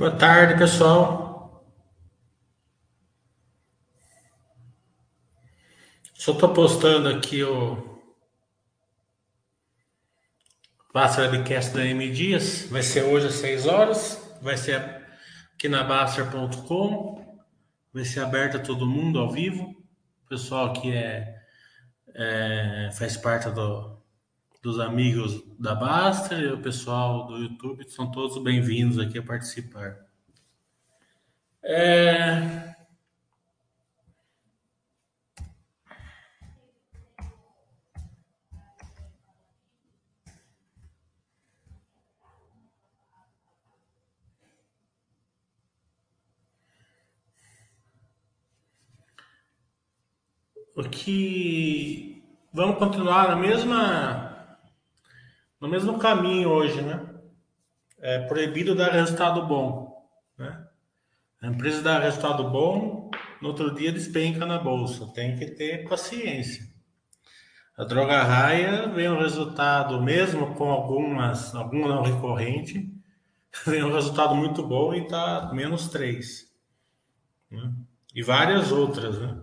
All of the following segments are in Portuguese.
Boa tarde, pessoal. Só estou postando aqui o Baster Webcast da M Dias. Vai ser hoje às 6 horas. Vai ser aqui na Baster.com. Vai ser aberto a todo mundo ao vivo. O pessoal que é, é faz parte do, dos amigos da Basta e o pessoal do YouTube são todos bem-vindos aqui a participar. É... O que vamos continuar na mesma no mesmo caminho hoje, né? É proibido dar resultado bom, né? A empresa dá resultado bom, no outro dia despenca na bolsa. Tem que ter paciência. A droga raia vem um resultado, mesmo com algumas, alguma não recorrente, vem um resultado muito bom e está menos 3. Né? E várias outras, né?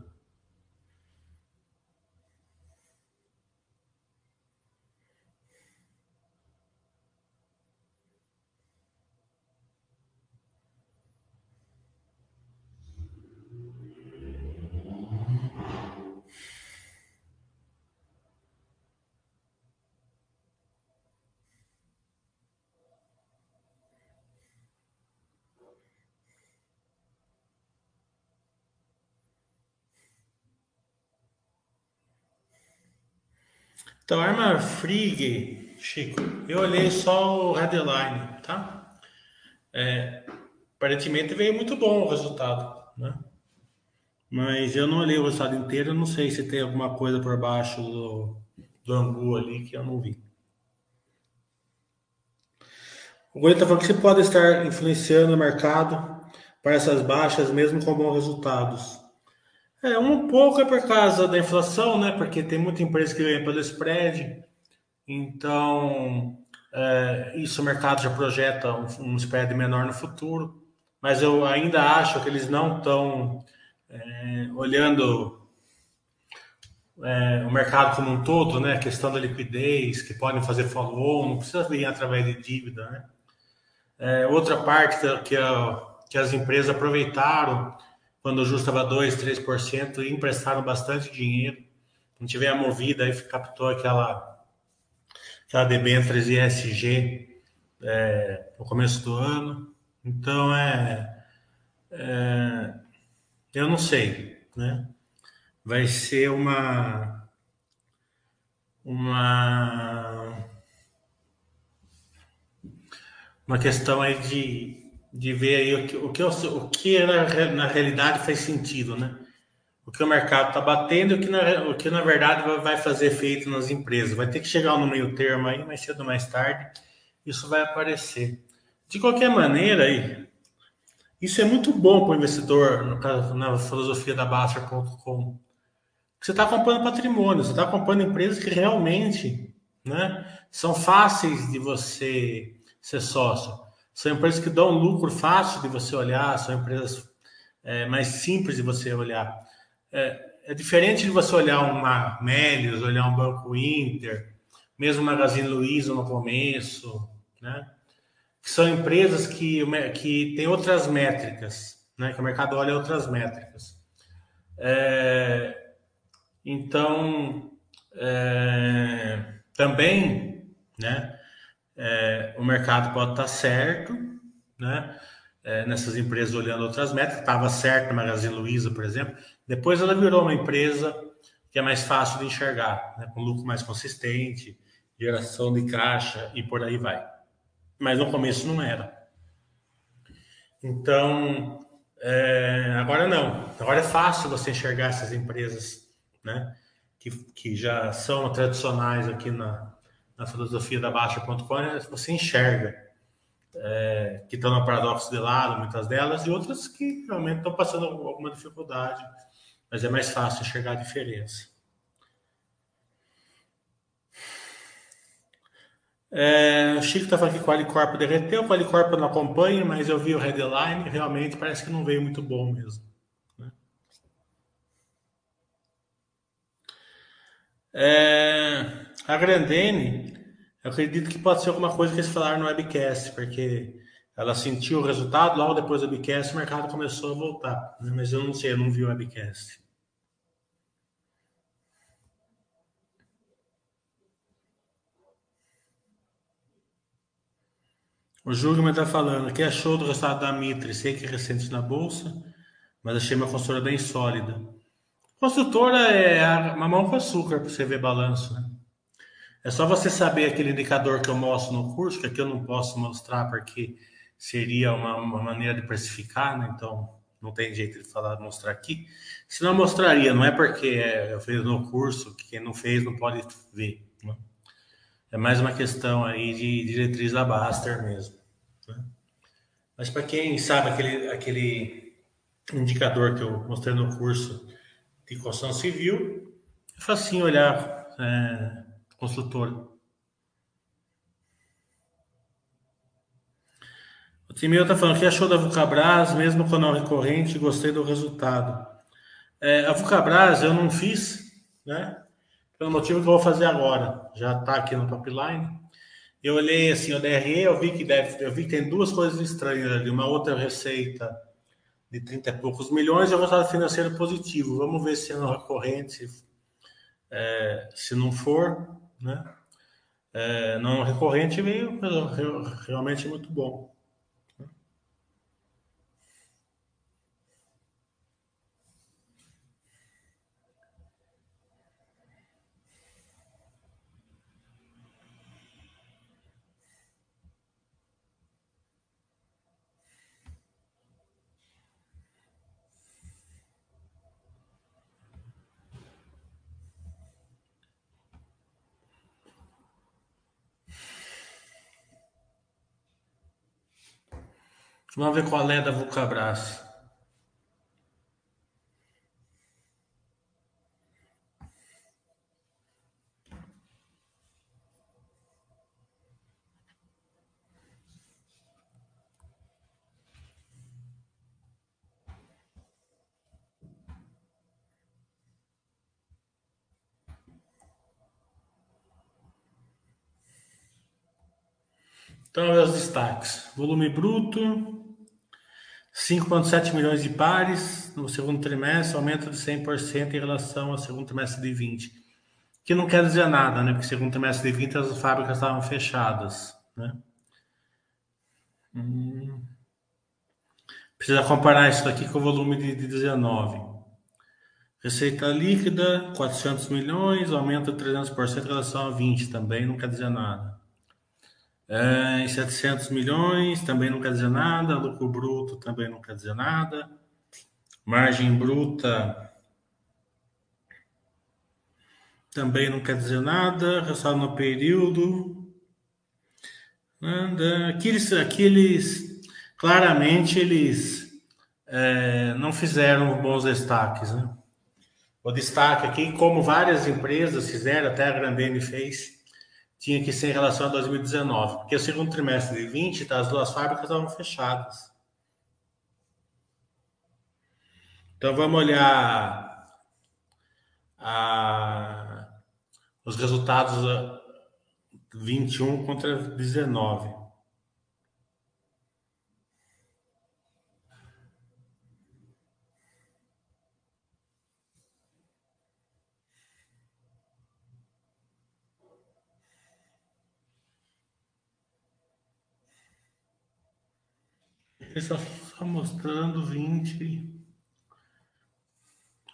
Então, Arma Frig, Chico, eu olhei só o headline, tá? É, aparentemente veio muito bom o resultado, né? Mas eu não olhei o resultado inteiro, não sei se tem alguma coisa por baixo do, do angu ali que eu não vi. O Guri está falando que você pode estar influenciando o mercado para essas baixas, mesmo com bons resultados. É, um pouco é por causa da inflação, né? Porque tem muita empresa que ganha pelo spread. Então, é, isso o mercado já projeta um, um, spread menor no futuro. Mas eu ainda acho que eles não estão é, olhando é, o mercado como um todo, né? A questão da liquidez, que podem fazer follow-on, não precisa vir através de dívida, né? É, outra parte que, a, que as empresas aproveitaram quando o juros estava 2%, 3%, e emprestaram bastante dinheiro. Gente vê a Movida aí captou aquela, aquela debêntures ISG é, no começo do ano. Então, é, é, eu não sei, né? Vai ser uma uma uma questão aí de de ver aí o que, o que, o que na, na realidade faz sentido, né? O que o mercado está batendo e o que, na, o que na verdade vai fazer efeito nas empresas. Vai ter que chegar no meio termo aí, mais cedo ou mais tarde, isso vai aparecer. De qualquer maneira, aí, isso é muito bom para o investidor, no caso, na filosofia da Baster.com. Você está acompanhando patrimônio, você está acompanhando empresas que realmente né, são fáceis de você ser sócio. São empresas que dão lucro fácil de você olhar, são empresas é, mais simples de você olhar. É, é, diferente de você olhar uma Melios, olhar um Banco Inter, mesmo Magazine Luiza no começo, né? Que são empresas que, que têm outras métricas, né? Que o mercado olha outras métricas. É, então, é, também, né? É, o mercado pode estar certo, né? É, nessas empresas olhando outras métricas, estava certo na Magazine Luiza, por exemplo. Depois ela virou uma empresa que é mais fácil de enxergar, né? com lucro mais consistente, geração de caixa e por aí vai. Mas no começo não era. Então, é, agora não. Agora é fácil você enxergar essas empresas, né? Que, que já são tradicionais aqui na, na filosofia da Baixa.com, você enxerga é, que estão no paradoxo de lado, muitas delas, e outras que realmente estão passando alguma dificuldade, mas é mais fácil enxergar a diferença. É, o Chico estava aqui com o Alicorp derreteu, o Alicorp eu não acompanho, mas eu vi o headline, realmente parece que não veio muito bom mesmo. Né? É, a Grandene, eu acredito que pode ser alguma coisa que eles falaram no webcast, porque ela sentiu o resultado, logo depois do webcast o mercado começou a voltar. Né? Mas eu não sei, eu não vi o webcast. O Júlio está falando que achou do resultado da Mitre, sei que é recente na bolsa, mas achei uma consultora bem sólida. Construtora é mamão com açúcar para você ver balanço, né? É só você saber aquele indicador que eu mostro no curso, que aqui eu não posso mostrar porque seria uma, uma maneira de precificar, né? Então não tem jeito de falar, mostrar aqui. Se não mostraria, não é porque é, eu fiz no curso, que quem não fez não pode ver. Né? É mais uma questão aí de diretriz da Baster mesmo. Né? Mas para quem sabe aquele, aquele indicador que eu mostrei no curso de construção civil, é facinho olhar é, construtora. O Timeu está falando que achou da Vulcabras, mesmo com não recorrente, gostei do resultado. É, a Vulcabras eu não fiz, né? Pelo motivo que eu vou fazer agora. Já está aqui no top line. Eu olhei assim o DRE, eu vi que deve, eu vi que tem duas coisas estranhas ali, uma outra receita de 30 e poucos milhões e o resultado financeiro positivo. Vamos ver se é no recorrente, é, se não for, né? É, não recorrente veio realmente muito bom. Vamos ver qual é da Vulcabras. Então, os destaques. Volume bruto, 5,7 milhões de pares no segundo trimestre, aumento de 100% em relação ao segundo trimestre de 20. Que não quer dizer nada, né? Porque segundo trimestre de 20 as fábricas estavam fechadas, né? Hum. Precisa comparar isso aqui com o volume de, de 19. Receita líquida, 400 milhões, aumento de 300% em relação a 20 também, não quer dizer nada. É, em 700 milhões também não quer dizer nada, lucro bruto também não quer dizer nada, margem bruta também não quer dizer nada, resultado no período. Nada. Aqui eles, aqui eles claramente eles é, não fizeram bons destaques. Né? O destaque aqui, como várias empresas fizeram, até a Grandene fez, tinha que ser em relação a 2019, porque o segundo trimestre de 20, tá, as duas fábricas estavam fechadas. Então vamos olhar a, os resultados 21 contra 19. Está só mostrando 20.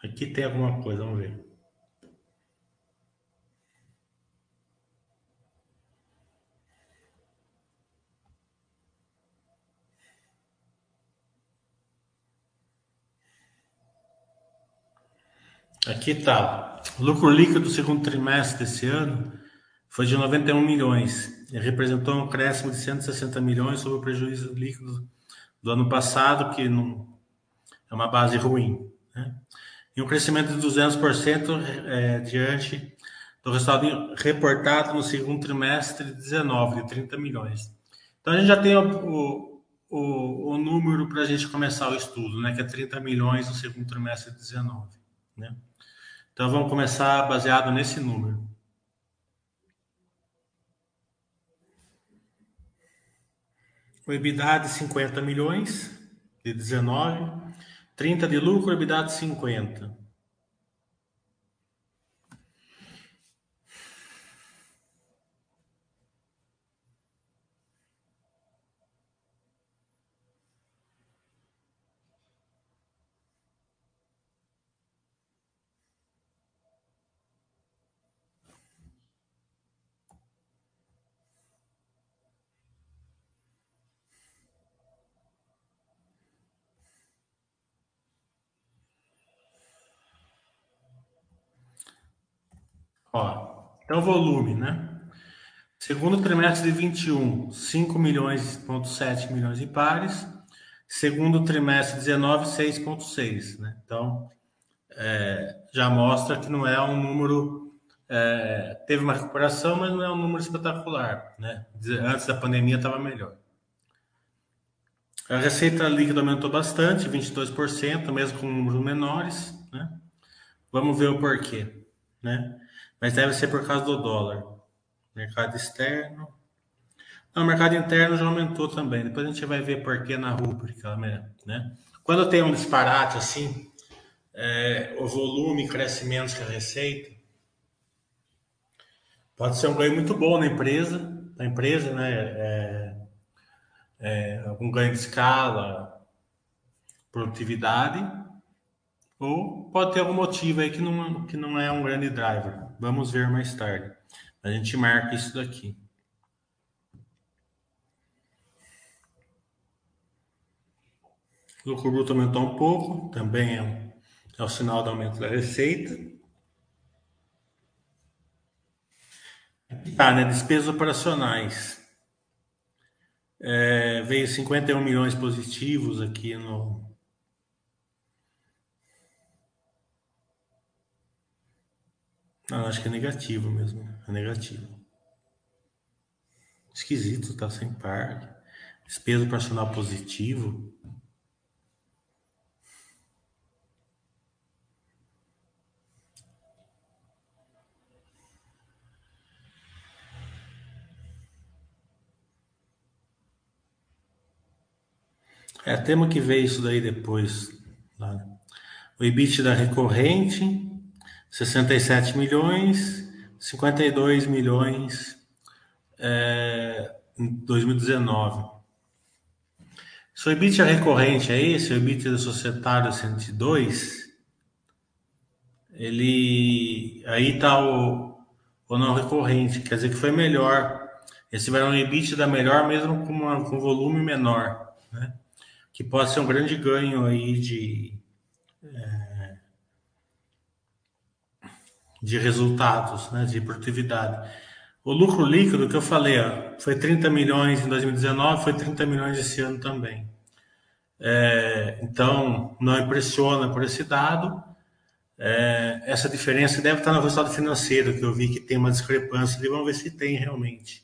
Aqui tem alguma coisa, vamos ver. Aqui está. Lucro líquido do segundo trimestre desse ano foi de 91 milhões. E representou um crescimento de 160 milhões sobre o prejuízo líquido do ano passado, que não é uma base ruim. Né? E um crescimento de 200% é, diante do resultado reportado no segundo trimestre de 19, de 30 milhões. Então a gente já tem o, o, o número para a gente começar o estudo, né? Que é 30 milhões no segundo trimestre de 19, né? Então vamos começar baseado nesse número. O EBITDA de 50 milhões, de 19, 30 de lucro, EBITDA de 50. Ó, então volume, né? Segundo trimestre de 21, 5 milhões, ponto 7 milhões de pares. Segundo trimestre 19, 6,6, né? Então, é, já mostra que não é um número. É, teve uma recuperação, mas não é um número espetacular, né? Antes da pandemia estava melhor. A receita líquida aumentou bastante, 22%, mesmo com números menores, né? Vamos ver o porquê, né? Mas deve ser por causa do dólar. Mercado externo. Não, o mercado interno já aumentou também. Depois a gente vai ver por que na rúbrica, né? Quando tem um disparate assim, é, o volume cresce menos que a receita, pode ser um ganho muito bom na empresa, na empresa, né? É, é, algum ganho de escala, produtividade, ou pode ter algum motivo aí que não, que não é um grande driver. Vamos ver mais tarde. A gente marca isso daqui. O lucro bruto aumentou um pouco, também é, é o sinal do aumento da receita. Tá, né? Despesas operacionais. É, veio 51 milhões positivos aqui no, Não, acho que é negativo mesmo. É negativo. Esquisito, tá sem par. Despesa operacional positivo. É, temos que ver isso daí depois. Tá? O EBITDA recorrente 67 milhões, 52 milhões é, em 2019. Se o EBITDA recorrente é esse, o EBITDA societário 102, ele aí está o, o não recorrente, quer dizer que foi melhor. Esse vai um EBITDA melhor mesmo com, uma, com volume menor, né? que pode ser um grande ganho aí de é, de resultados, né, de produtividade. O lucro líquido que eu falei, ó, foi 30 milhões em 2019, foi 30 milhões esse ano também. É, então, não impressiona por esse dado. É, essa diferença deve estar no resultado financeiro, que eu vi que tem uma discrepância vamos ver se tem realmente.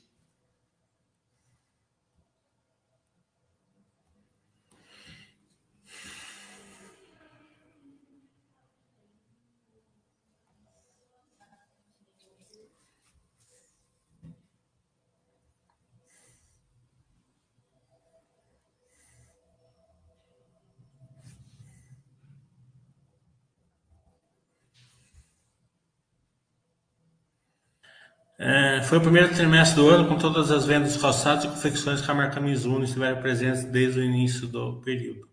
É, foi o primeiro trimestre do ano com todas as vendas de calçados e confecções que a marca Mizuno estiveram presentes desde o início do período.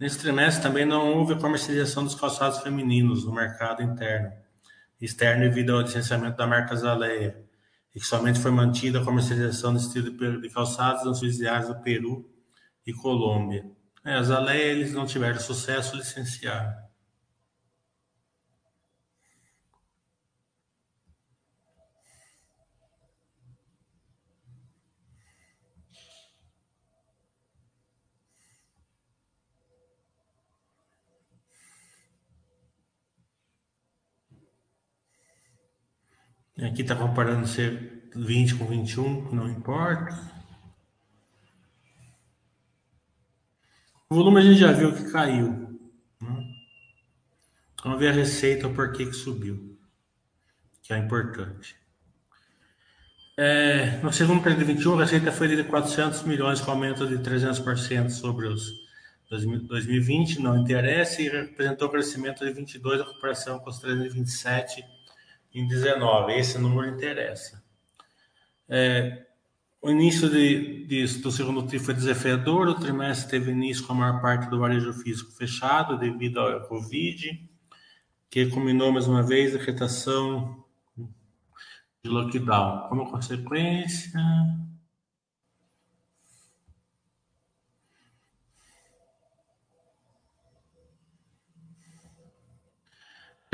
Nesse trimestre também não houve a comercialização dos calçados femininos no mercado interno e externo devido ao licenciamento da marca Zaleia, e que somente foi mantida a comercialização desse estilo de calçados nas subsidiárias do Peru e Colômbia. É, a Zaleia eles não tiveram sucesso, licenciaram. Aqui está comparando ser 20 com 21, não importa. O volume a gente já viu que caiu. Né? Vamos ver a receita, o porquê que subiu, que é importante. É, no segundo período de 21, a receita foi de 400 milhões, com aumento de 300% sobre os 2020, não interessa, e representou crescimento de 22 a comparação com os 327 em 19. Esse número interessa. É, o início de, de, do segundo TRI foi desafiador, o trimestre teve início com a maior parte do varejo físico fechado devido ao Covid, que culminou mais uma vez a retação de lockdown. Como consequência,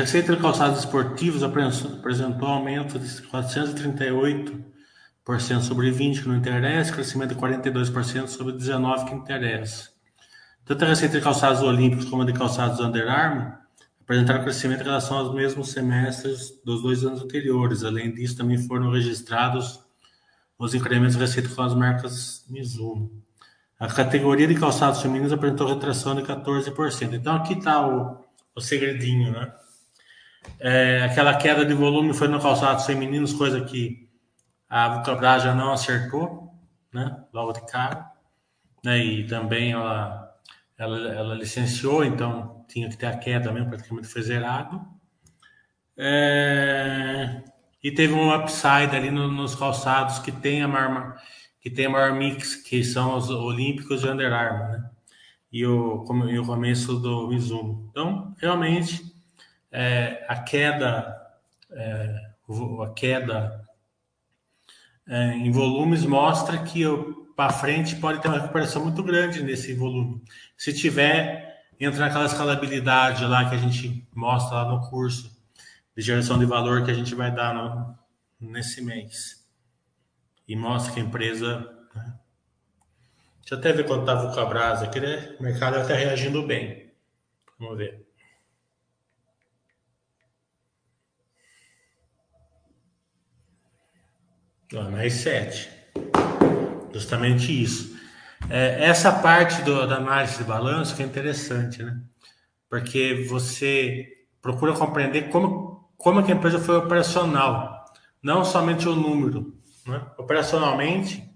A receita de calçados esportivos apresentou aumento de 438% sobre 20% que não interessa, crescimento de 42% sobre 19% que interessa. Tanto a receita de calçados olímpicos como a de calçados Under Armour apresentaram crescimento em relação aos mesmos semestres dos dois anos anteriores. Além disso, também foram registrados os incrementos de receita com as marcas Mizuno. A categoria de calçados femininos apresentou retração de 14%. Então, aqui está o, o segredinho, né? É, aquela queda de volume foi no calçados femininos, coisa que a Vulcabras já não acertou, né? Logo de cara. Né? E também ela, ela, ela licenciou, então tinha que ter a queda mesmo, praticamente foi zerado. É, e teve um upside ali no, nos calçados que tem a maior, que tem a mix, que são os olímpicos de Under Armour, né? E o, e o começo do Mizuno. Então, realmente, é, a queda, é, a queda é, em volumes mostra que para frente pode ter uma recuperação muito grande nesse volume. Se tiver, entra naquela escalabilidade lá que a gente mostra lá no curso de geração de valor que a gente vai dar no, nesse mês. E mostra que a empresa. Né? Deixa eu até ver quanto estava o Cabras aqui, né? O mercado está reagindo bem. Vamos ver. Mais 7. Justamente isso. É, essa parte do, da análise de balanço que é interessante, né? Porque você procura compreender como, como que a empresa foi operacional, não somente o número. Né? Operacionalmente,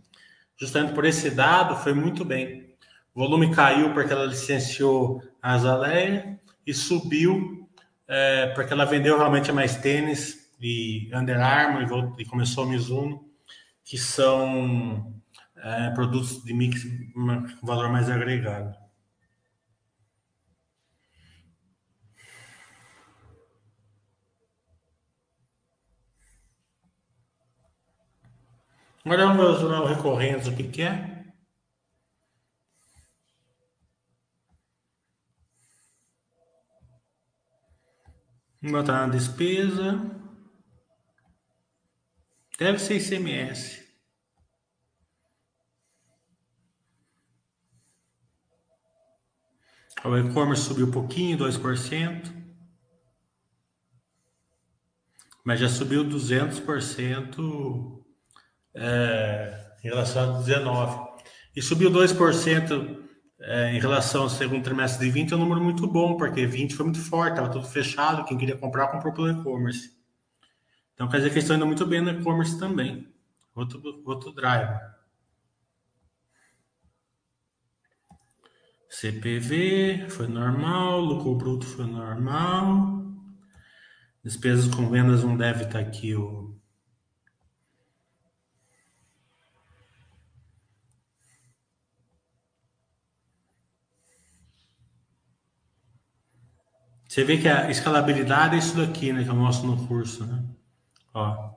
justamente por esse dado, foi muito bem. O volume caiu porque ela licenciou a Azaleia e subiu é, porque ela vendeu realmente mais tênis e Under Armour e, começou a Mizuno, que são é, produtos de mix com valor mais agregado. Agora vamos ver o o que, que é. Botar na despesa. Deve ser ICMS. O e-commerce subiu um pouquinho, 2%. Mas já subiu 200% é, em relação a 19. E subiu 2% é, em relação ao segundo trimestre de 20, é um número muito bom, porque 20 foi muito forte, estava tudo fechado, quem queria comprar, comprou pelo e-commerce. Então quer dizer que estão indo muito bem no e-commerce também. Outro, outro driver. CPV foi normal, lucro bruto foi normal. Despesas com vendas não deve estar aqui o. Você vê que a escalabilidade é isso daqui, né? Que eu mostro no curso, né? Ó,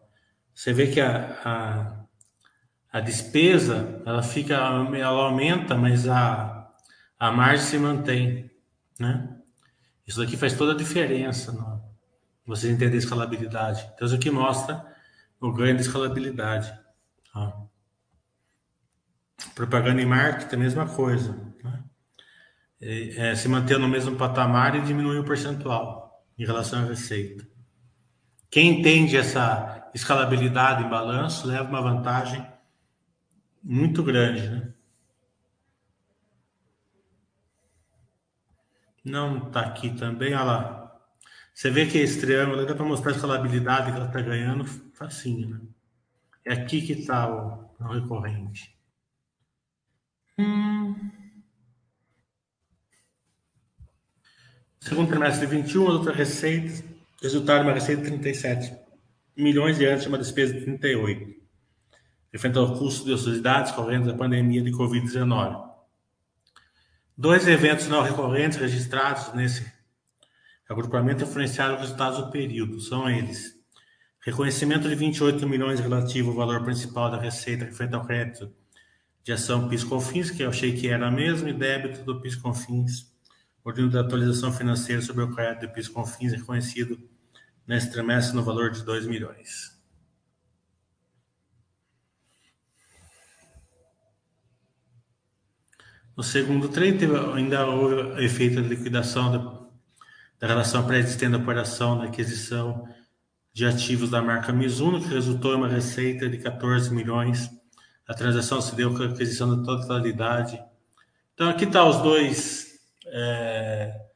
você vê que a, a, a despesa ela fica, ela aumenta, mas a, a margem se mantém, né? Isso daqui faz toda a diferença, no, você entender a escalabilidade. Então isso aqui mostra o ganho de escalabilidade. Ó. Propaganda e marketing, a mesma coisa. Né? É, se manter no mesmo patamar e diminuir o percentual em relação à receita. Quem entende essa escalabilidade em balanço, leva uma vantagem muito grande, né? Não está aqui também, olha lá. Você vê que esse triângulo dá para mostrar a escalabilidade que ela está ganhando facinho, né? É aqui que está o, o recorrente. Hum. Segundo trimestre de 21, as outras receitas, resultado uma receita de 37 milhões de uma despesa de 38, enfrentando o custo de ociosidades correntes da pandemia de Covid-19. Dois eventos não recorrentes registrados nesse agrupamento influenciaram os resultados do período. São eles: reconhecimento de 28 milhões relativo ao valor principal da receita referente ao crédito de ação PIS/COFINS, que eu achei que era mesmo, e débito do PIS/COFINS ordem da atualização financeira sobre o crédito de PIS Confins reconhecido nesse trimestre no valor de 2 milhões. No segundo trem, ainda houve efeito de liquidação da, da relação pré-existente da operação na aquisição de ativos da marca Mizuno, que resultou em uma receita de 14 milhões. A transação se deu com a aquisição da totalidade. Então, aqui está os dois é,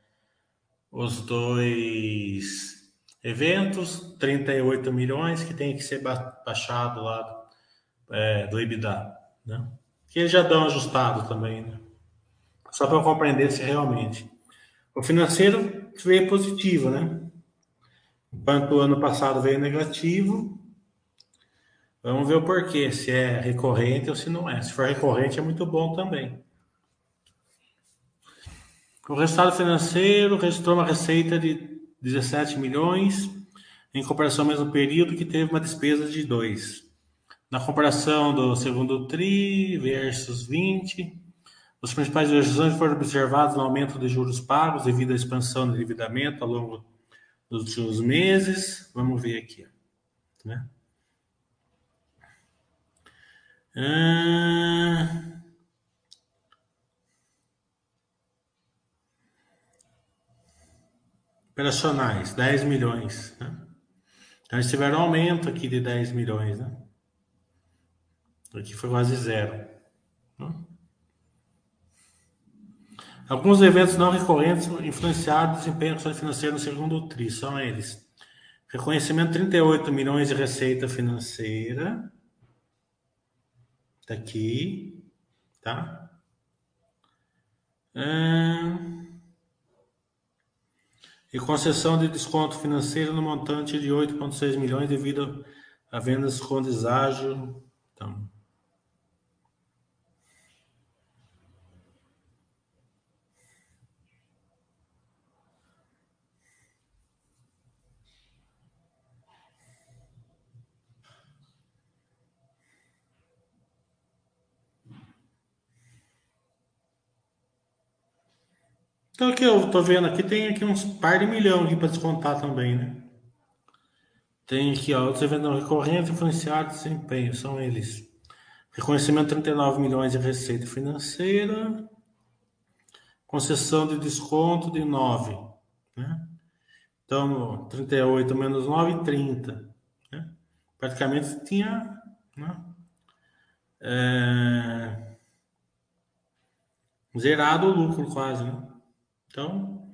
os dois eventos, 38 milhões que tem que ser baixado lá é, do EBITDA, né? Que eles já dão ajustado também, né? Só para compreender se realmente. O financeiro veio positivo, né? Enquanto o ano passado veio negativo, vamos ver o porquê, se é recorrente ou se não é. Se for recorrente, é muito bom também. O resultado financeiro registrou uma receita de 17 milhões, em comparação ao mesmo período que teve uma despesa de 2. Na comparação do segundo TRI versus 20, os principais decisões foram observados no aumento de juros pagos devido à expansão do endividamento ao longo dos últimos meses. Vamos ver aqui. Né? Operacionais, 10 milhões. Né? Então, eles tiveram um aumento aqui de 10 milhões. Né? Aqui foi quase zero. Né? Alguns eventos não recorrentes influenciaram o desempenho financeiro no segundo TRI. São eles. Reconhecimento 38 milhões de receita financeira. Tá aqui. Tá? Hum e concessão de desconto financeiro no montante de 8,6 milhões devido a vendas com deságio. Então, Então aqui eu tô vendo aqui, tem aqui uns par de milhão aqui para descontar também, né? Tem aqui, ó, outros eventos recorrentes influenciados de desempenho, são eles. Reconhecimento 39 milhões de receita financeira, concessão de desconto de 9, né? Então, 38 menos 9, 30. Né? Praticamente tinha né? é... zerado o lucro quase, né? Então,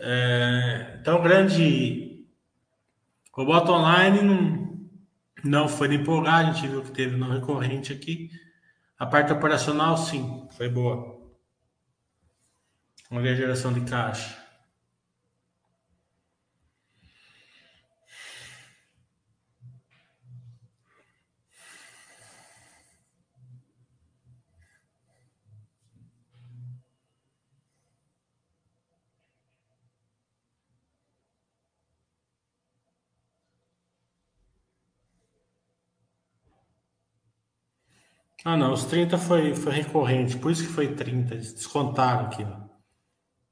é, então grande. O bottom line não, não foi de empolgar, a gente viu que teve no recorrente aqui. A parte operacional, sim, foi boa. Olha a geração de caixa. Ah, não, os 30 foi, foi recorrente, por isso que foi 30. Eles descontaram aqui, ó.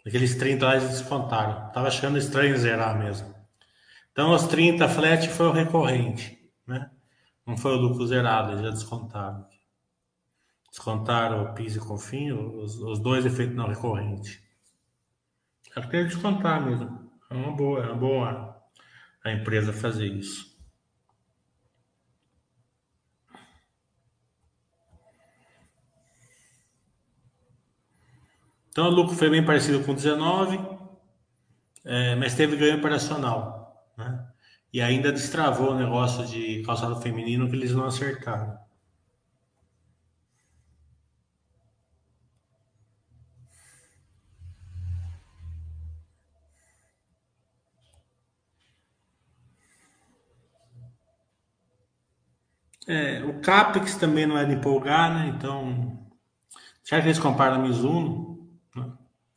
Aqueles 30 lá eles descontaram. Tava achando estranho zerar mesmo. Então, os 30 flat foi o recorrente, né? Não foi o lucro zerado, eles já descontaram. Descontaram o PIS e COFIN, os, os dois efeitos não recorrentes. É que que descontar mesmo. É uma boa, é uma boa a empresa fazer isso. Então o lucro foi bem parecido com 19, é, mas teve ganho operacional. Né? E ainda destravou o negócio de calçado feminino que eles não acertaram. É, o CAPEX também não é de empolgar, né? Então, já que eles comparam a Mizuno?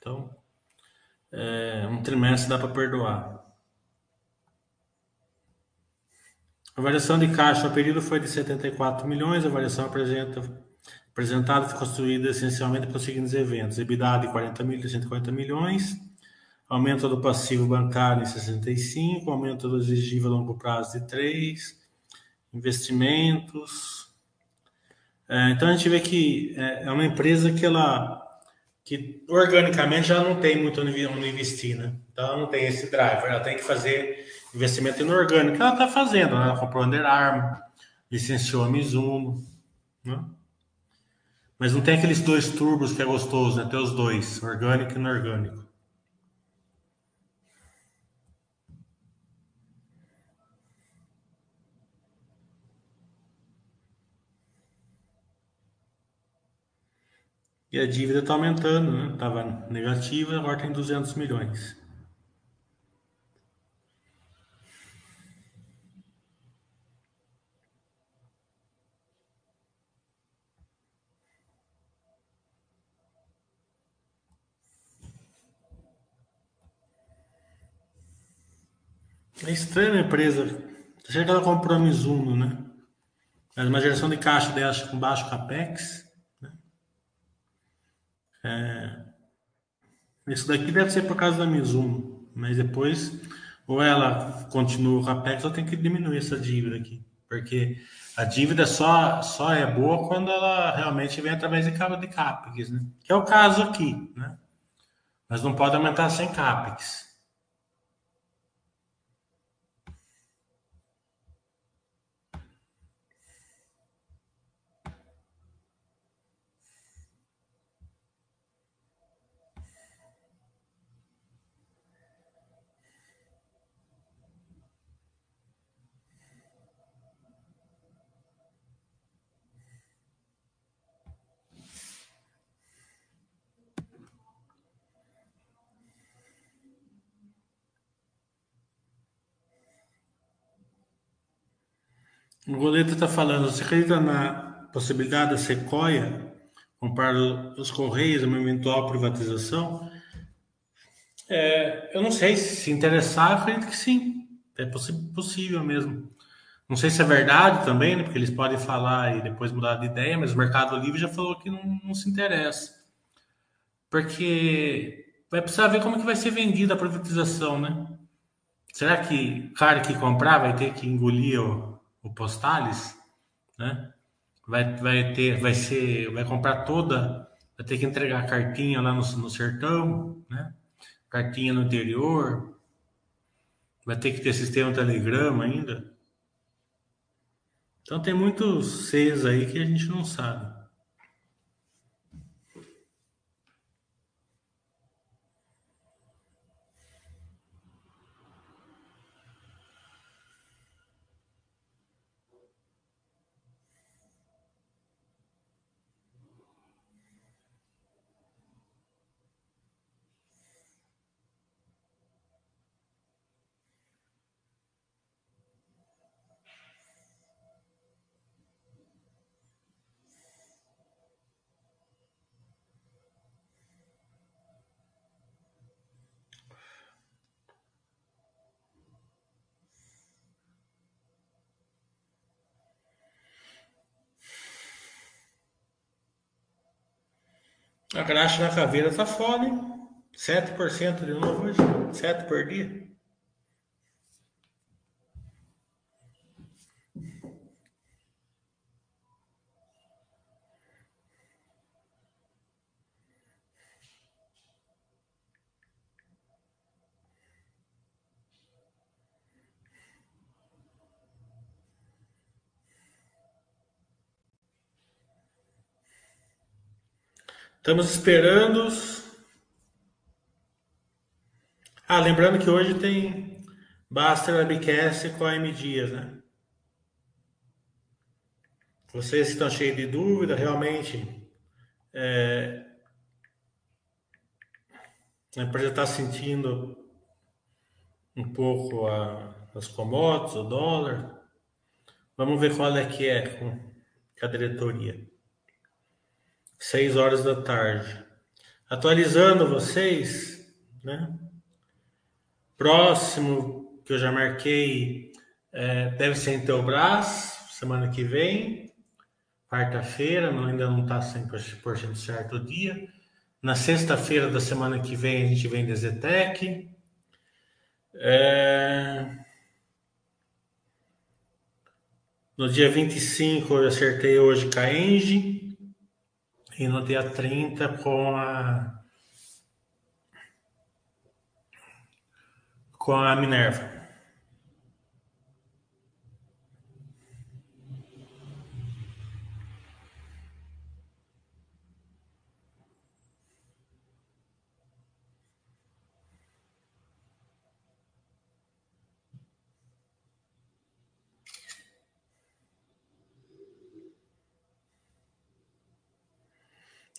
Então, é, um trimestre dá para perdoar. A variação de caixa no período foi de 74 milhões, a variação apresenta, apresentada foi construída essencialmente pelos seguintes eventos. EBITDA de 40 milhões, 140 milhões, aumento do passivo bancário em 65, aumento do exigível a longo prazo de 3, investimentos. É, então a gente vê que é, é uma empresa que ela que organicamente já não tem muito onde investir, né? Então ela não tem esse driver, ela tem que fazer investimento inorgânico. Ela está fazendo, né? ela comprou Under Armour, licenciou a Mizuno, né? Mas não tem aqueles dois turbos que é gostoso, né? Tem os dois, orgânico e inorgânico. E a dívida está aumentando, né? Estava negativa, agora tem 200 milhões. É estranha a empresa. Achei que ela comprou a Mizuno, né? Mas uma geração de caixa dela com baixo capex. É, isso daqui deve ser por causa da Mizuno, mas depois ou ela continua com a PEX ou tem que diminuir essa dívida aqui, porque a dívida só, só é boa quando ela realmente vem através de cabo de CAPEX, né? que é o caso aqui, né? mas não pode aumentar sem CAPEX. O Goleta está falando, você acredita na possibilidade da Sequoia comprar os Correios, uma eventual privatização? É, eu não sei se interessar, acredito que sim. É possível mesmo. Não sei se é verdade também, né? Porque eles podem falar e depois mudar de ideia, mas o Mercado Livre já falou que não, não se interessa. Porque vai precisar ver como que vai ser vendida a privatização, né? Será que o cara que comprar vai ter que engolir o, o Postales, né? Vai, vai ter, vai ser, vai comprar toda, vai ter que entregar cartinha lá no, no sertão, né? Cartinha no interior, vai ter que ter sistema Telegram ainda. Então tem muitos Cs aí que a gente não sabe. A graxa na caveira tá foda, hein? 7% de novo hoje. 7 por dia. Estamos esperando Ah, lembrando que hoje tem Baster Webcast com a M Dias, né? Vocês estão cheios de dúvida, realmente é, a empresa está sentindo um pouco a, as commodities, o dólar. Vamos ver qual é que é com a diretoria. Seis horas da tarde. Atualizando vocês, né? Próximo que eu já marquei é, deve ser em Teobras, semana que vem, quarta-feira, ainda não está 100% certo o dia. Na sexta-feira da semana que vem a gente vem da Zetec. É... No dia 25 eu acertei hoje Engie. E no dia 30 com a com a Minerva.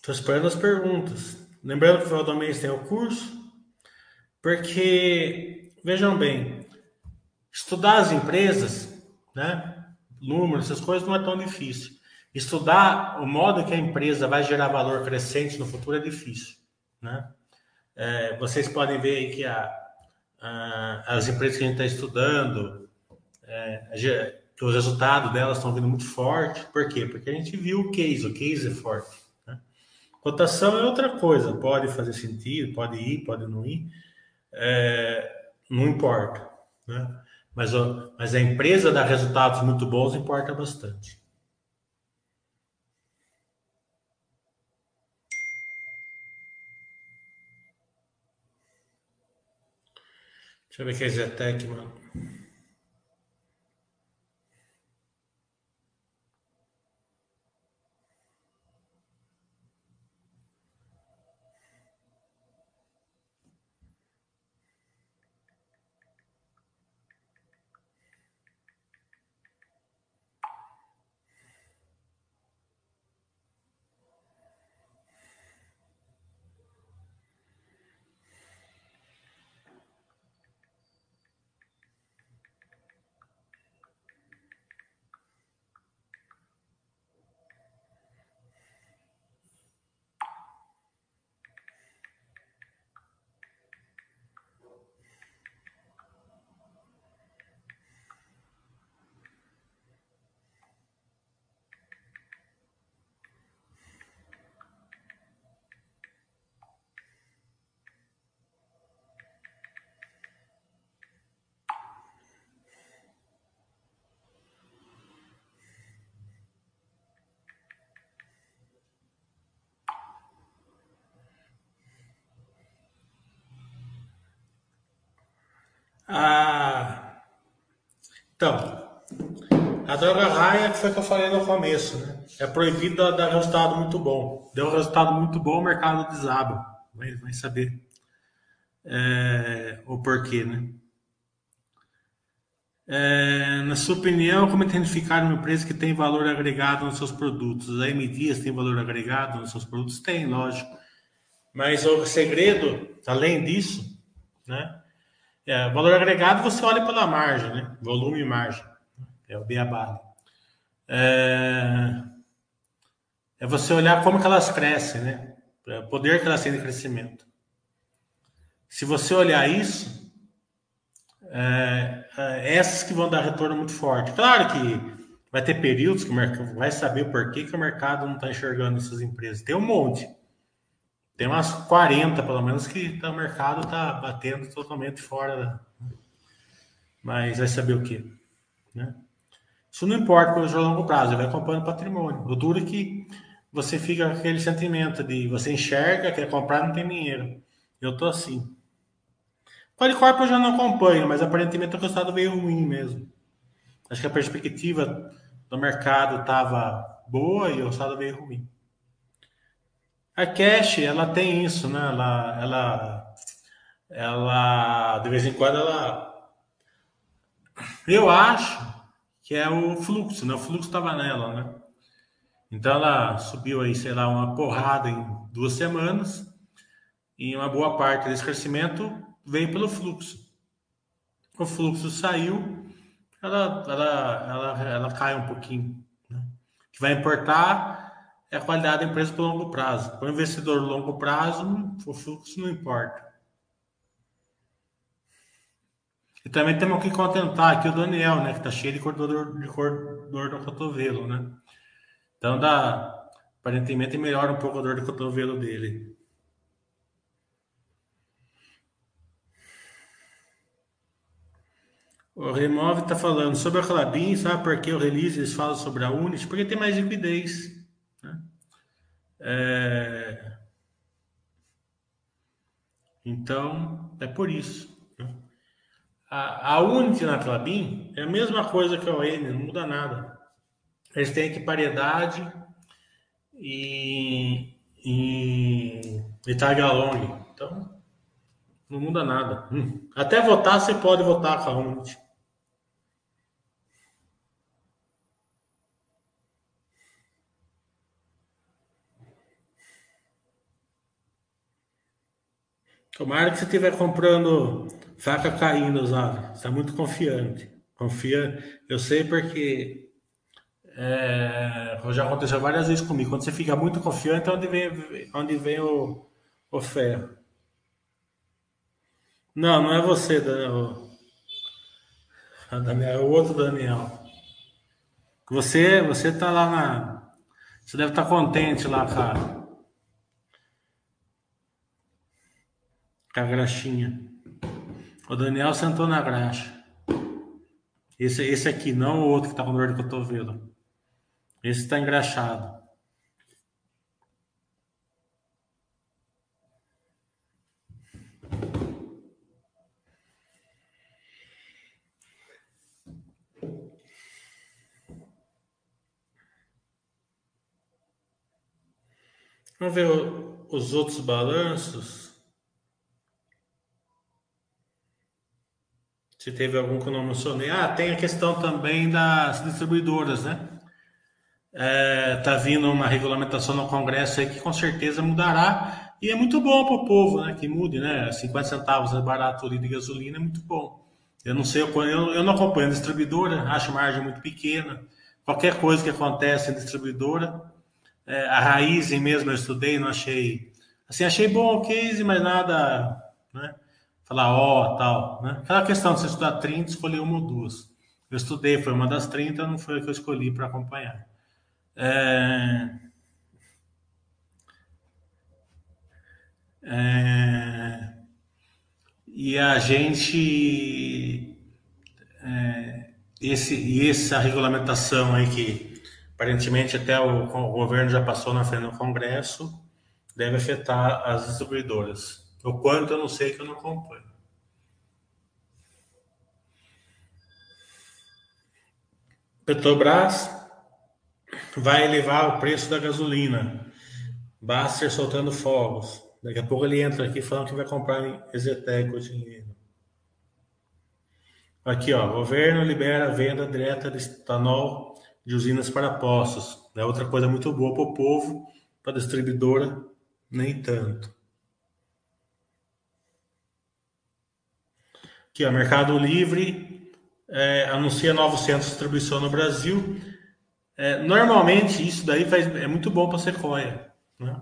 Estou esperando as perguntas. Lembrando que no final do mês tem o curso, porque, vejam bem, estudar as empresas, né, números, essas coisas não é tão difícil. Estudar o modo que a empresa vai gerar valor crescente no futuro é difícil. Né? É, vocês podem ver aí que a, a, as empresas que a gente está estudando, é, que os resultados delas estão vindo muito forte. Por quê? Porque a gente viu o case, o case é forte. Cotação é outra coisa, pode fazer sentido, pode ir, pode não ir, é, não importa. Né? Mas, mas a empresa dar resultados muito bons importa bastante. Deixa eu ver que é Zetec, mano. Ah, então, a droga raia foi o que eu falei no começo, né? É proibido dar resultado muito bom. Deu resultado muito bom, o mercado desaba. Vai, vai saber é, o porquê, né? É, na sua opinião, como identificar uma empresa que tem valor agregado nos seus produtos? A M Dias tem valor agregado nos seus produtos? Tem, lógico. Mas o segredo, além disso, né? É, valor agregado você olha pela margem, né? Volume e margem. É o beabá. É, é você olhar como que elas crescem, né? É o poder que elas têm de crescimento. Se você olhar isso, é, é, essas que vão dar retorno muito forte. Claro que vai ter períodos que o mercado vai saber o porquê que o mercado não está enxergando essas empresas. Tem um monte. Tem umas 40, pelo menos, que tá, o mercado está batendo totalmente fora. Mas vai saber o quê? Né? Isso não importa para o longo prazo, vai acompanhando o patrimônio. O duro é que você fica com aquele sentimento de você enxerga, quer comprar, não tem dinheiro. Eu tô assim. Qualicorp eu já não acompanho, mas aparentemente o resultado veio ruim mesmo. Acho que a perspectiva do mercado estava boa e o resultado veio ruim. A Cash, ela tem isso, né? Ela, ela ela de vez em quando ela eu acho que é o fluxo, né? O fluxo estava nela, né? Então ela subiu aí, sei lá, uma porrada em duas semanas e uma boa parte desse crescimento veio pelo fluxo. O fluxo saiu, ela, ela, ela, ela cai um pouquinho. Né? Que vai importar é a qualidade da empresa por longo prazo. Para o investidor longo prazo, o fluxo não importa. E também temos que contentar aqui o Daniel, né? Que está cheio de corredor, de corredor do cotovelo, né? Então dá, aparentemente melhora um pouco a dor de cotovelo dele. O Remove está falando sobre a Clabin, sabe por que o release eles falam sobre a Unity? Porque tem mais liquidez. É... Então, é por isso. Né? A, a Unity na Clabin é a mesma coisa que a ON, não muda nada. Eles têm equiparidade e, e, e tag along. Então, não muda nada. Hum. Até votar, você pode votar com a Unity. Tomara que você estiver comprando faca caindo. Você está muito confiante. Confia. Eu sei porque é, já aconteceu várias vezes comigo. Quando você fica muito confiante, é onde vem, onde vem o, o ferro. Não, não é você, Daniel. Daniel é o outro Daniel. Você, você tá lá na. Você deve estar tá contente lá, cara. Com a graxinha. O Daniel sentou na graxa. Esse, esse aqui, não o outro que tá com dor de cotovelo. Esse está engraxado. Vamos ver os outros balanços. Se teve algum que eu não mencionei. Ah, tem a questão também das distribuidoras, né? É, tá vindo uma regulamentação no Congresso aí que com certeza mudará. E é muito bom para o povo né, que mude, né? 50 centavos é barato ali de gasolina, é muito bom. Eu não sei, eu, eu não acompanho a distribuidora, acho margem muito pequena. Qualquer coisa que acontece em distribuidora, é, a raiz mesmo eu estudei, não achei. Assim, achei bom o case, mas nada, né? Falar ó, oh, tal, né? Aquela questão de você estudar 30, escolher uma ou duas. Eu estudei, foi uma das 30, não foi a que eu escolhi para acompanhar. É, é, e a gente é, esse e essa regulamentação aí que aparentemente até o, o, governo já passou na frente do Congresso deve afetar as distribuidoras. O quanto eu não sei que eu não acompanho. Petrobras vai elevar o preço da gasolina. Baster soltando fogos. Daqui a pouco ele entra aqui falando que vai comprar em Ezetec o dinheiro. Aqui, ó, governo libera a venda direta de etanol de usinas para postos. É outra coisa muito boa para o povo, para a distribuidora, nem tanto. Aqui, ó, Mercado Livre é, anuncia novos centros de distribuição no Brasil é, normalmente isso daí faz, é muito bom para a Sequoia, né?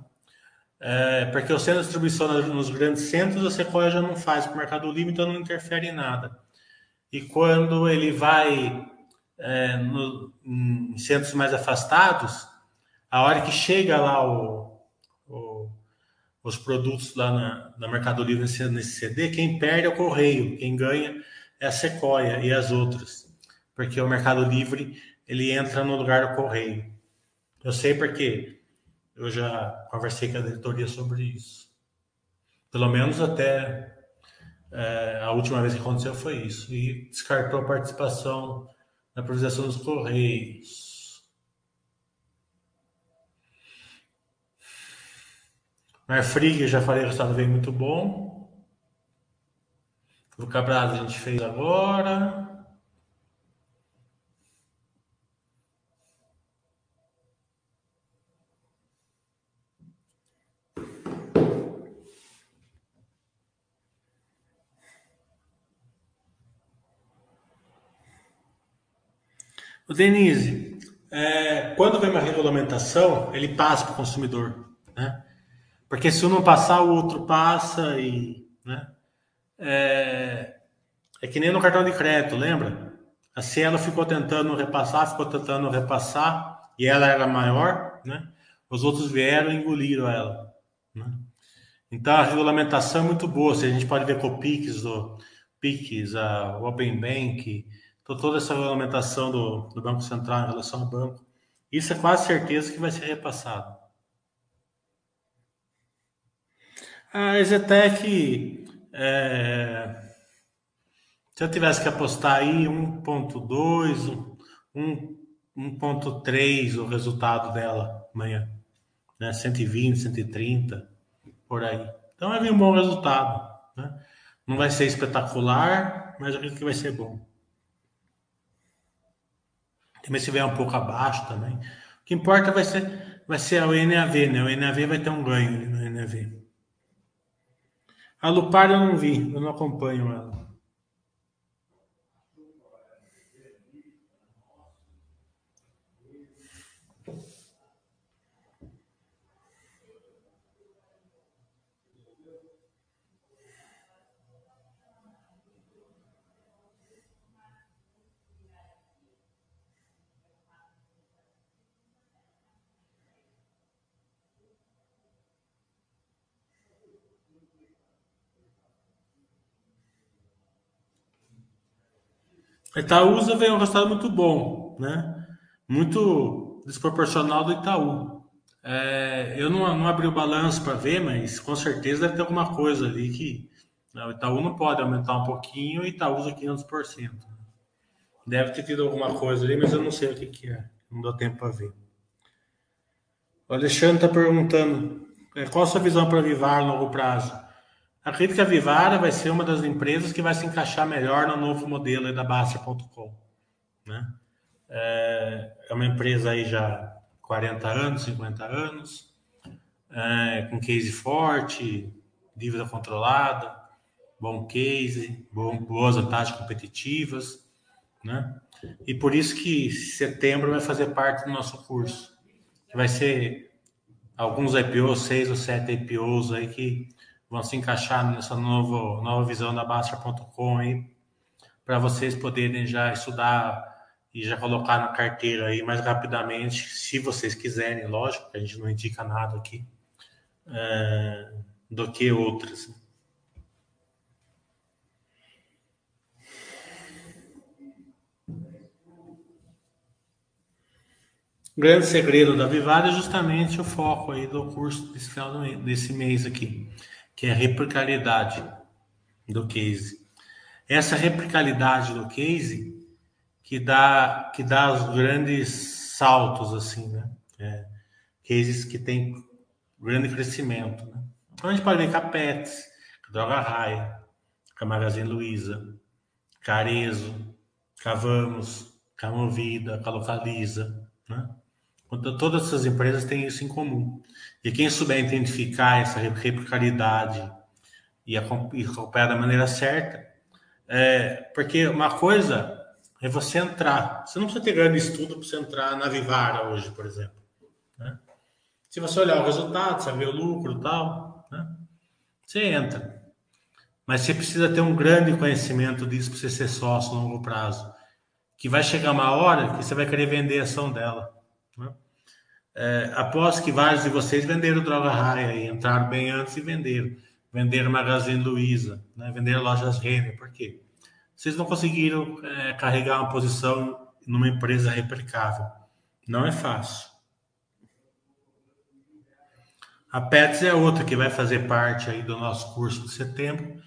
É, porque o centro de distribuição nos grandes centros, a Sequoia já não faz para o Mercado Livre, então não interfere em nada. E quando ele vai é, no, em centros mais afastados, a hora que chega lá o, o, os produtos lá na, na Mercado Livre nesse, nesse CD, quem perde é o Correio, quem ganha é a Sequoia e as outras. Porque o Mercado Livre ele entra no lugar do correio. Eu sei porque eu já conversei com a diretoria sobre isso. Pelo menos até é, a última vez que aconteceu foi isso. E descartou a participação na privatização dos Correios. Marfrig, já falei, o resultado veio muito bom. O Cabral a gente fez agora. O Denise, é, quando vem uma regulamentação, ele passa para o consumidor, né? Porque se um não passar, o outro passa e, né? É, é que nem no cartão de crédito, lembra? A Cielo ficou tentando repassar, ficou tentando repassar, e ela era maior, né? Os outros vieram e engoliram ela. Né? Então a regulamentação é muito boa. Se a gente pode ver com o PIX, o PIX, a, Open Bank, toda essa regulamentação do, do Banco Central em relação ao banco, isso é quase certeza que vai ser repassado. A Exetec, é, se eu tivesse que apostar aí 1.2, 1.3 o resultado dela amanhã, né? 120, 130, por aí. Então vai vir um bom resultado, né? Não vai ser espetacular, mas acredito que vai ser bom. Também se vier um pouco abaixo também. O que importa vai ser, vai ser o NAV, né? O NAV vai ter um ganho no NAV. A Lupar eu não vi, eu não acompanho ela. A Itaúsa veio um resultado muito bom, né? Muito desproporcional do Itaú. É, eu não, não abri o balanço para ver, mas com certeza deve ter alguma coisa ali que né, o Itaú não pode aumentar um pouquinho e Itaúsa 500%. Deve ter tido alguma coisa ali, mas eu não sei o que, que é. Não deu tempo para ver. O Alexandre está perguntando é, qual a sua visão para Vivar no longo prazo? Acredito que a Vivara vai ser uma das empresas que vai se encaixar melhor no novo modelo da Baster.com. Né? É, é uma empresa aí já 40 anos, 50 anos, é, com case forte, dívida controlada, bom case, bom, boas taxas competitivas, né? E por isso que setembro vai fazer parte do nosso curso, vai ser alguns IPOs, seis ou sete IPOs aí que vão se encaixar nessa novo, nova visão da Bastra.com aí, para vocês poderem já estudar e já colocar na carteira aí mais rapidamente, se vocês quiserem, lógico, a gente não indica nada aqui, é, do que outras. O grande segredo da Vivara é justamente o foco aí do curso desse mês aqui é a replicabilidade do case. Essa replicabilidade do case que dá que dá os grandes saltos assim, né? É, cases que tem grande crescimento, né? Então a gente pode a Pets, Droga Raia, com a Magazine Luiza, Carezo, Cavamos, com a Movida, com a Localiza, né? Então, todas essas empresas têm isso em comum. E quem souber identificar essa replicabilidade e acompanhar da maneira certa, é, porque uma coisa é você entrar. Você não precisa ter grande estudo para você entrar na Vivara hoje, por exemplo. Né? Se você olhar o resultado, saber o lucro e tal, né? você entra. Mas você precisa ter um grande conhecimento disso para você ser sócio a longo prazo. Que vai chegar uma hora que você vai querer vender a ação dela. É, após que vários de vocês venderam droga raia e entraram bem antes e venderam. Venderam Magazine Luiza, né? venderam lojas Renner. Por quê? Vocês não conseguiram é, carregar uma posição numa empresa replicável. Não é fácil. A Pets é outra que vai fazer parte aí do nosso curso de setembro,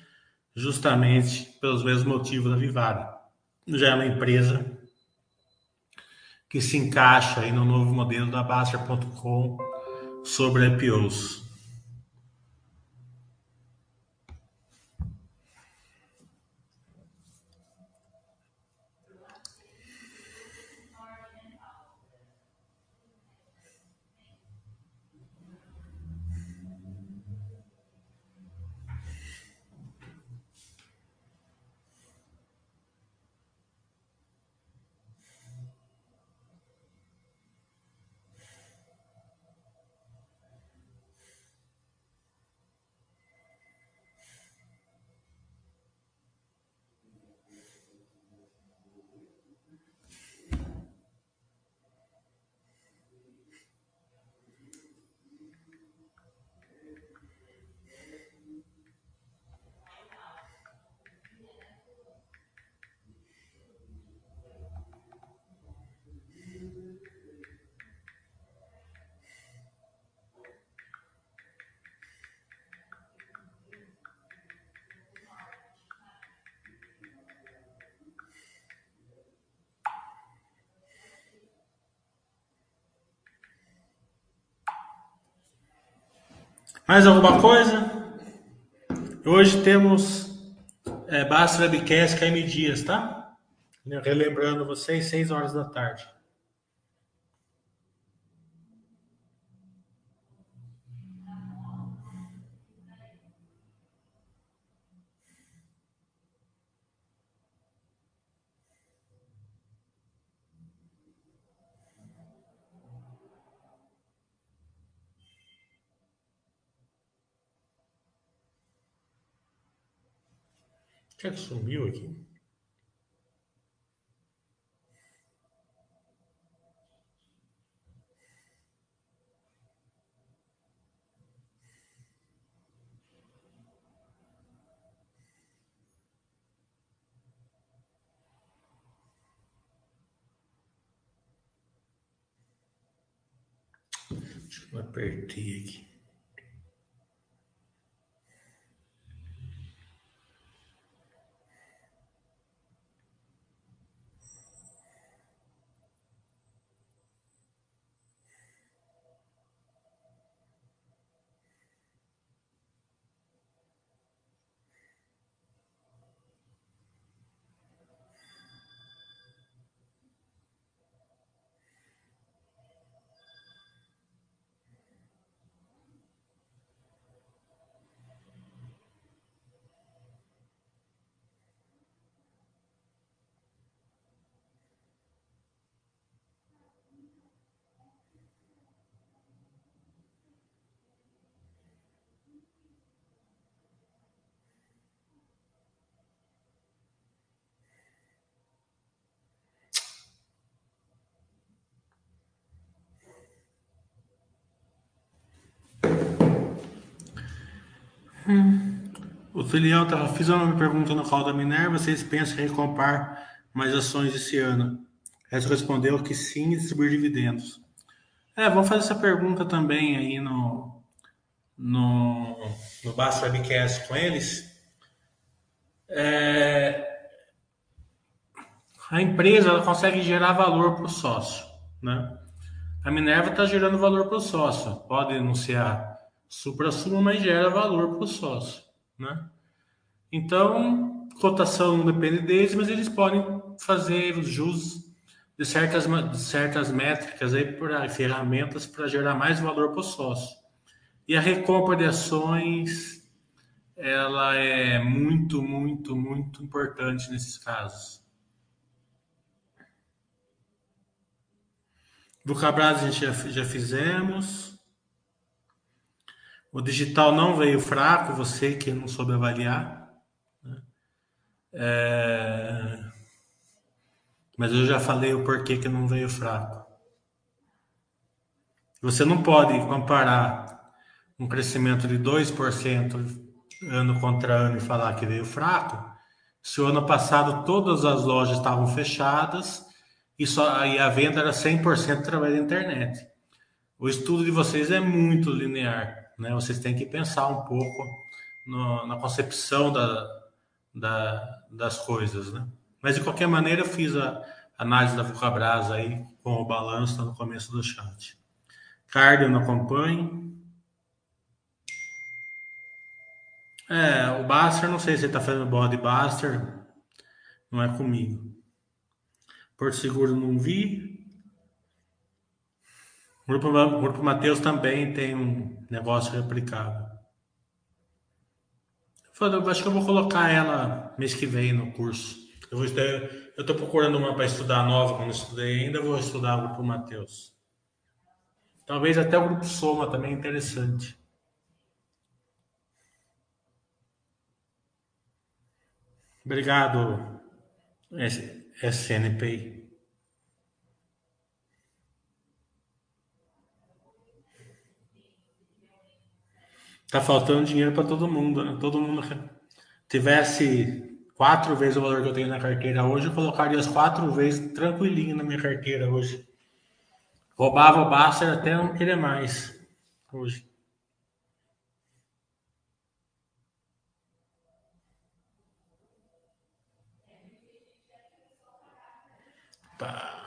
justamente pelos mesmos motivos da Vivara. Já é uma empresa que se encaixa aí no novo modelo da Baster.com sobre IPOs. Mais alguma coisa? Hoje temos é, Basta Webcast KM Dias, tá? Relembrando vocês, 6 horas da tarde. Que é que sumiu aqui? Acho que eu apertei aqui. O filial estava pergunta no call da Minerva, vocês pensam em recomprar mais ações esse ano? Ela respondeu que sim, distribuir dividendos. É, vamos fazer essa pergunta também aí no, no, no Basta Webcast com eles. É, a empresa ela consegue gerar valor para o sócio, né? A Minerva está gerando valor para o sócio. Pode anunciar supra-sumo, mas gera valor para o sócio, né? Então, cotação não depende deles, mas eles podem fazer jus de certas, de certas métricas aí para ferramentas para gerar mais valor para o sócio. E a recompra de ações, ela é muito, muito, muito importante nesses casos. Do Cabras a gente já, já fizemos. O digital não veio fraco, você que não soube avaliar. Né? É... Mas eu já falei o porquê que não veio fraco. Você não pode comparar um crescimento de 2% ano contra ano e falar que veio fraco, se o ano passado todas as lojas estavam fechadas e, só, e a venda era 100% através da internet. O estudo de vocês é muito linear né? Vocês têm que pensar um pouco no, na concepção da, da, das coisas, né? Mas de qualquer maneira eu fiz a análise da Vulcabras aí com o balanço no começo do chat. Cardio não acompanhe. É, o Baster, não sei se ele está fazendo bode Baster, não é comigo. Porto Seguro não vi. O grupo, grupo Mateus também tem um negócio replicável. Eu acho que eu vou colocar ela mês que vem no curso. Eu estou procurando uma para estudar nova, quando estudei ainda, vou estudar o grupo Mateus. Talvez até o grupo Soma também é interessante. Obrigado, SNPI. Tá faltando dinheiro para todo mundo, né? Todo mundo tivesse quatro vezes o valor que eu tenho na carteira hoje, eu colocaria as quatro vezes tranquilinho na minha carteira hoje. Roubava o Baster até não querer mais hoje. Pá.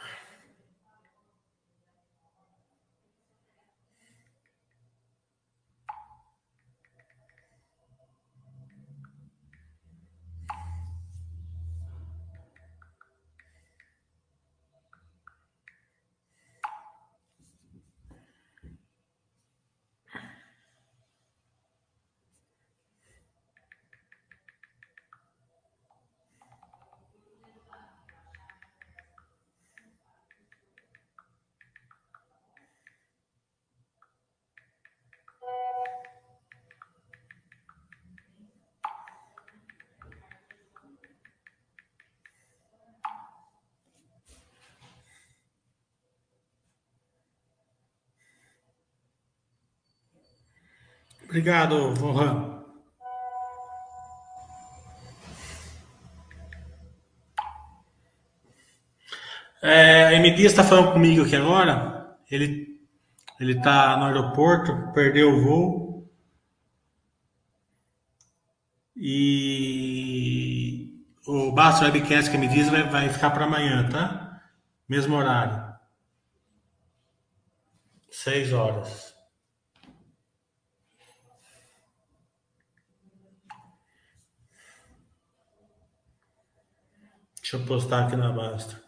Obrigado, Rohan. É, a M. Dias está falando comigo aqui agora. Ele ele está no aeroporto, perdeu o voo. E o Basta Webcast que me diz vai, vai ficar para amanhã, tá? Mesmo horário. Seis horas. Deixa eu postar aqui na Basta.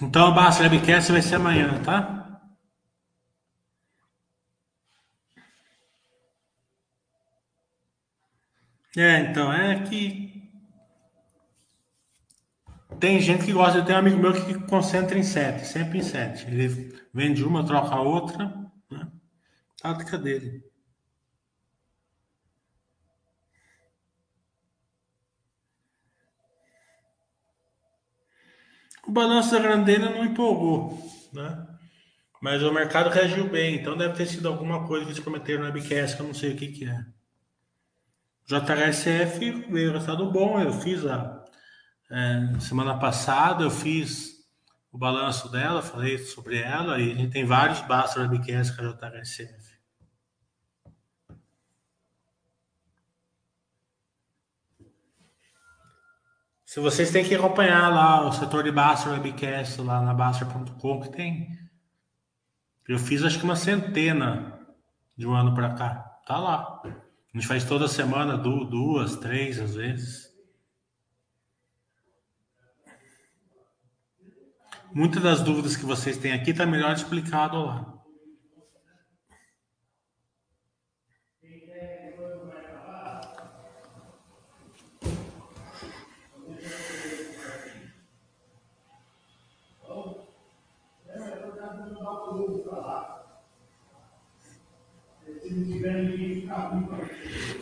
Então, o Basta Webcast vai ser amanhã, tá? É, então, é que tem gente que gosta, tem um amigo meu que concentra em sete, sempre em sete. Ele vende uma, troca a outra, né? Tática dele. O balanço da Grandena não empolgou, né? Mas o mercado reagiu bem, então deve ter sido alguma coisa que eles prometeram na Webcast, que eu não sei o que, que é. JHSF veio resultado bom, eu fiz a é, semana passada, eu fiz o balanço dela, falei sobre ela, e a gente tem vários bastos na Webcast com a JHSF. Se vocês têm que acompanhar lá o setor de Baster Webcast lá na Baster.com que tem. Eu fiz acho que uma centena de um ano para cá. Tá lá. A gente faz toda semana, duas, três às vezes. Muitas das dúvidas que vocês têm aqui tá melhor explicado lá.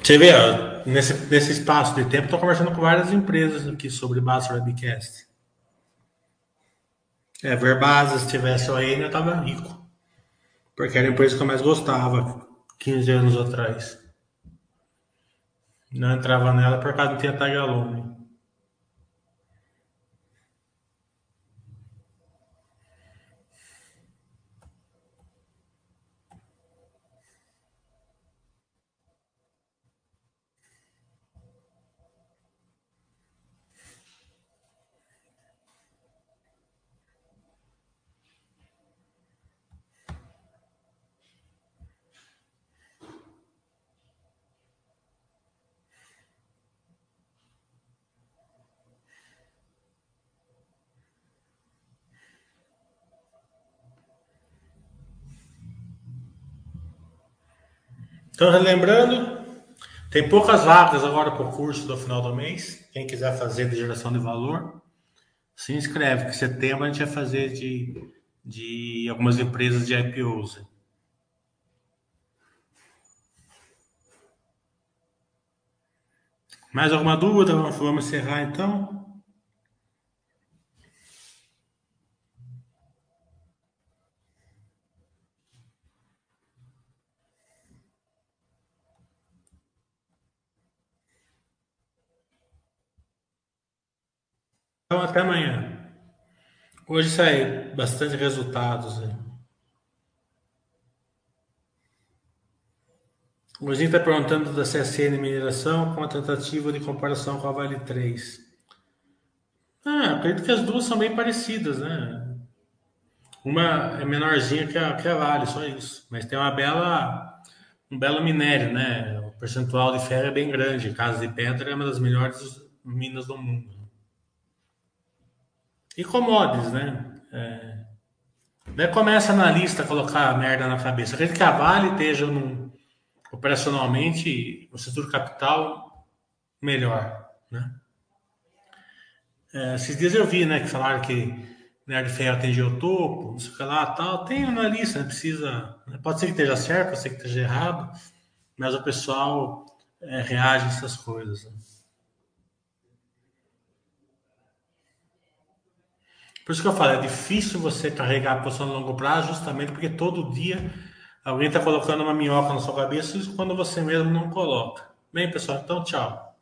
Você vê, ó, nesse, nesse espaço de tempo, estou conversando com várias empresas aqui sobre Basta Webcast. É, Verbasa, se tivesse aí, ainda estava rico. Porque era a empresa que eu mais gostava 15 anos atrás. Não entrava nela por causa de ter tag Então, relembrando, tem poucas vagas agora para o curso do final do mês. Quem quiser fazer de geração de valor, se inscreve, que setembro a gente vai fazer de, de algumas empresas de IPOs. Mais alguma dúvida? Vamos encerrar então. Então, até amanhã. Hoje sai bastante resultados. Né? O Gozinho está perguntando da CSN Mineração com a tentativa de comparação com a Vale 3. Ah, acredito que as duas são bem parecidas, né? Uma é menorzinha que a, que a Vale, só isso. Mas tem uma bela, um belo minério, né? O percentual de ferro é bem grande. Casa de Pedra é uma das melhores minas do mundo. E commodities, né? É... Daí começa a analista a colocar a merda na cabeça. Acredito que a Vale esteja num, operacionalmente, o setor capital melhor, né? É, esses dias eu vi, né, que falaram que Nerd Ferro atingiu o topo, não sei o que lá, tal. Tem analista, né, precisa... Né, pode ser que esteja certo, pode ser que esteja errado, mas o pessoal é, reage a essas coisas, né? Por isso que eu falo, é difícil você carregar a posição no longo prazo, justamente porque todo dia alguém está colocando uma minhoca na sua cabeça quando você mesmo não coloca. Bem, pessoal, então tchau.